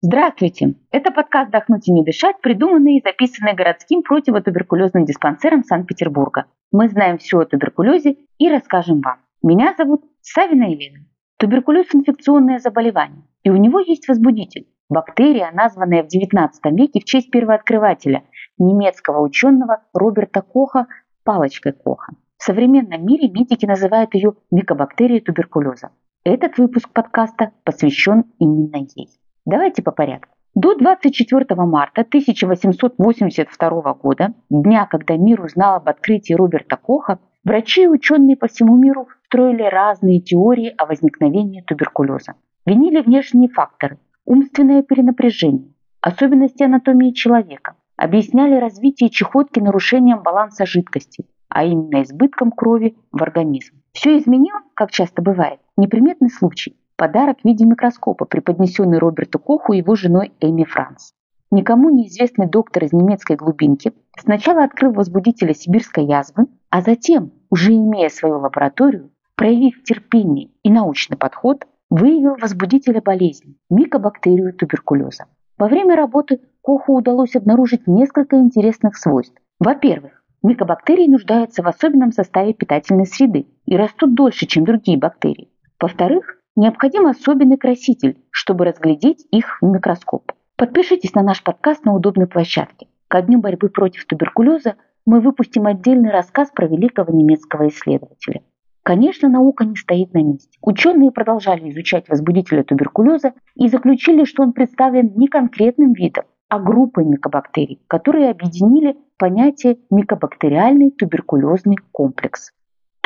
Здравствуйте! Это подкаст «Дохнуть и не дышать», придуманный и записанный городским противотуберкулезным диспансером Санкт-Петербурга. Мы знаем все о туберкулезе и расскажем вам. Меня зовут Савина Елена. Туберкулез – инфекционное заболевание, и у него есть возбудитель – бактерия, названная в XIX веке в честь первооткрывателя, немецкого ученого Роберта Коха палочкой Коха. В современном мире медики называют ее микобактерией туберкулеза. Этот выпуск подкаста посвящен именно ей. Давайте по порядку. До 24 марта 1882 года, дня, когда мир узнал об открытии Роберта Коха, врачи и ученые по всему миру строили разные теории о возникновении туберкулеза. Винили внешние факторы, умственное перенапряжение, особенности анатомии человека, объясняли развитие чехотки нарушением баланса жидкости, а именно избытком крови в организм. Все изменил, как часто бывает, неприметный случай – подарок в виде микроскопа, преподнесенный Роберту Коху его женой Эми Франц. Никому неизвестный доктор из немецкой глубинки сначала открыл возбудителя сибирской язвы, а затем, уже имея свою лабораторию, проявив терпение и научный подход, выявил возбудителя болезни – микобактерию туберкулеза. Во время работы Коху удалось обнаружить несколько интересных свойств. Во-первых, микобактерии нуждаются в особенном составе питательной среды и растут дольше, чем другие бактерии. Во-вторых, необходим особенный краситель, чтобы разглядеть их в микроскоп. Подпишитесь на наш подкаст на удобной площадке. Ко дню борьбы против туберкулеза мы выпустим отдельный рассказ про великого немецкого исследователя. Конечно, наука не стоит на месте. Ученые продолжали изучать возбудителя туберкулеза и заключили, что он представлен не конкретным видом, а группой микобактерий, которые объединили понятие микобактериальный туберкулезный комплекс.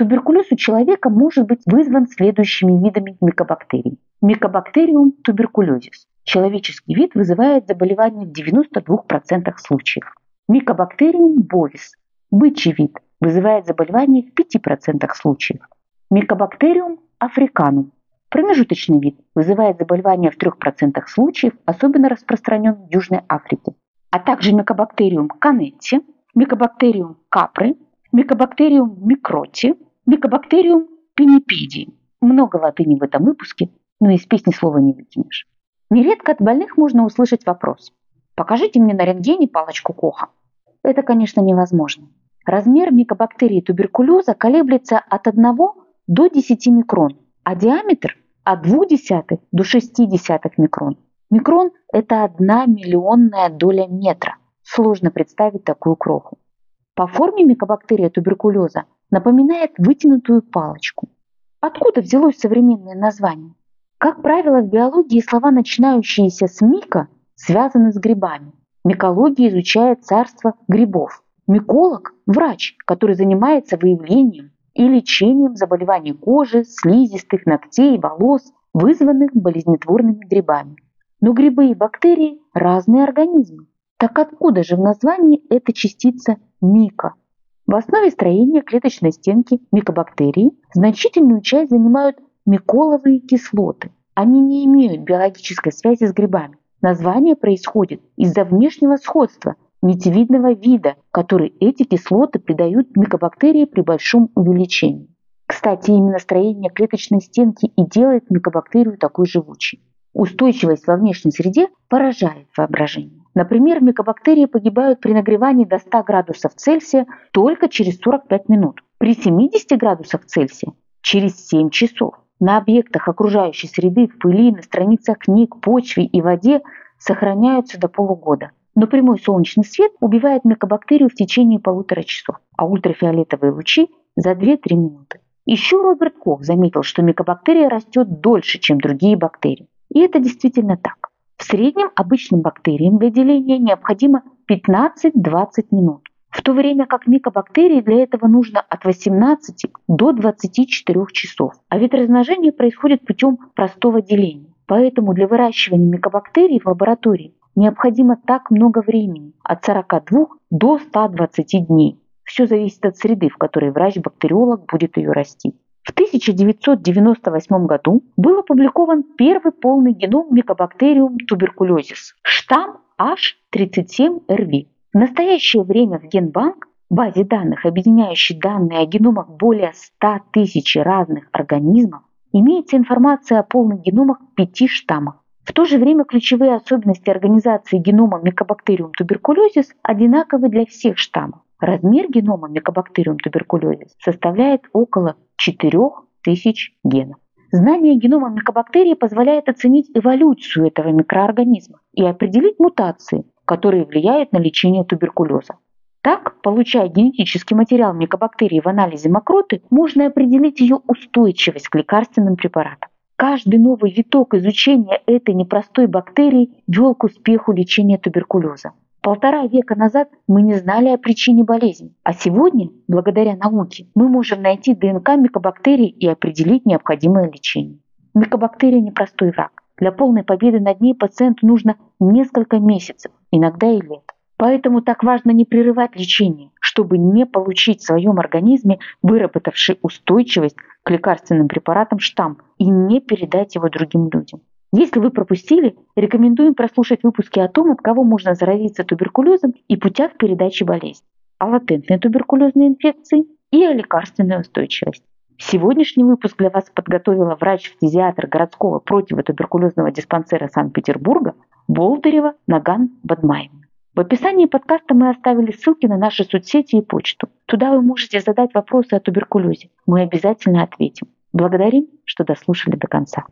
Туберкулез у человека может быть вызван следующими видами микобактерий. Микобактериум туберкулезис. Человеческий вид вызывает заболевание в 92% случаев. Микобактериум бовис. Бычий вид вызывает заболевание в 5% случаев. Микобактериум африканум. Промежуточный вид вызывает заболевание в 3% случаев, особенно распространен в Южной Африке. А также микобактериум канетти, микобактериум капры, микобактериум микроти, Микобактериум пенипидии. Много латыни в этом выпуске, но из песни слова не выкинешь. Нередко от больных можно услышать вопрос. Покажите мне на рентгене палочку Коха. Это, конечно, невозможно. Размер микобактерии туберкулеза колеблется от 1 до 10 микрон, а диаметр от 0,2 до 0,6 микрон. Микрон – это одна миллионная доля метра. Сложно представить такую кроху. По форме микобактерия туберкулеза напоминает вытянутую палочку. Откуда взялось современное название? Как правило, в биологии слова, начинающиеся с мика, связаны с грибами. Микология изучает царство грибов. Миколог – врач, который занимается выявлением и лечением заболеваний кожи, слизистых, ногтей, волос, вызванных болезнетворными грибами. Но грибы и бактерии – разные организмы. Так откуда же в названии эта частица мика? В основе строения клеточной стенки микобактерий значительную часть занимают миколовые кислоты. Они не имеют биологической связи с грибами. Название происходит из-за внешнего сходства нитевидного вида, который эти кислоты придают микобактерии при большом увеличении. Кстати, именно строение клеточной стенки и делает микобактерию такой живучей. Устойчивость во внешней среде поражает воображение. Например, микобактерии погибают при нагревании до 100 градусов Цельсия только через 45 минут. При 70 градусах Цельсия через 7 часов. На объектах окружающей среды, в пыли, на страницах книг, почве и воде сохраняются до полугода. Но прямой солнечный свет убивает микобактерию в течение полутора часов, а ультрафиолетовые лучи за 2-3 минуты. Еще Роберт Кох заметил, что микобактерия растет дольше, чем другие бактерии. И это действительно так. В среднем обычным бактериям для деления необходимо 15-20 минут, в то время как микобактерии для этого нужно от 18 до 24 часов. А ведь размножение происходит путем простого деления. Поэтому для выращивания микобактерий в лаборатории необходимо так много времени, от 42 до 120 дней. Все зависит от среды, в которой врач-бактериолог будет ее растить. В 1998 году был опубликован первый полный геном микобактериум туберкулезис, штамм H37RV. В настоящее время в Генбанк, базе данных, объединяющей данные о геномах более 100 тысяч разных организмов, имеется информация о полных геномах пяти штаммов. В то же время ключевые особенности организации генома Mycobacterium tuberculosis одинаковы для всех штаммов. Размер генома Mycobacterium tuberculosis составляет около 4000 генов. Знание генома микобактерии позволяет оценить эволюцию этого микроорганизма и определить мутации, которые влияют на лечение туберкулеза. Так, получая генетический материал микобактерии в анализе мокроты, можно определить ее устойчивость к лекарственным препаратам. Каждый новый виток изучения этой непростой бактерии вел к успеху лечения туберкулеза. Полтора века назад мы не знали о причине болезни, а сегодня, благодаря науке, мы можем найти ДНК микобактерий и определить необходимое лечение. Микобактерия – непростой враг. Для полной победы над ней пациенту нужно несколько месяцев, иногда и лет. Поэтому так важно не прерывать лечение, чтобы не получить в своем организме выработавший устойчивость к лекарственным препаратам штамм и не передать его другим людям. Если вы пропустили, рекомендуем прослушать выпуски о том, от кого можно заразиться туберкулезом и путях передачи болезни, о латентной туберкулезной инфекции и о лекарственной устойчивости. Сегодняшний выпуск для вас подготовила врач-фтизиатр городского противотуберкулезного диспансера Санкт-Петербурга Болдырева Наган Бадмаевна. В описании подкаста мы оставили ссылки на наши соцсети и почту. Туда вы можете задать вопросы о туберкулезе. Мы обязательно ответим. Благодарим, что дослушали до конца.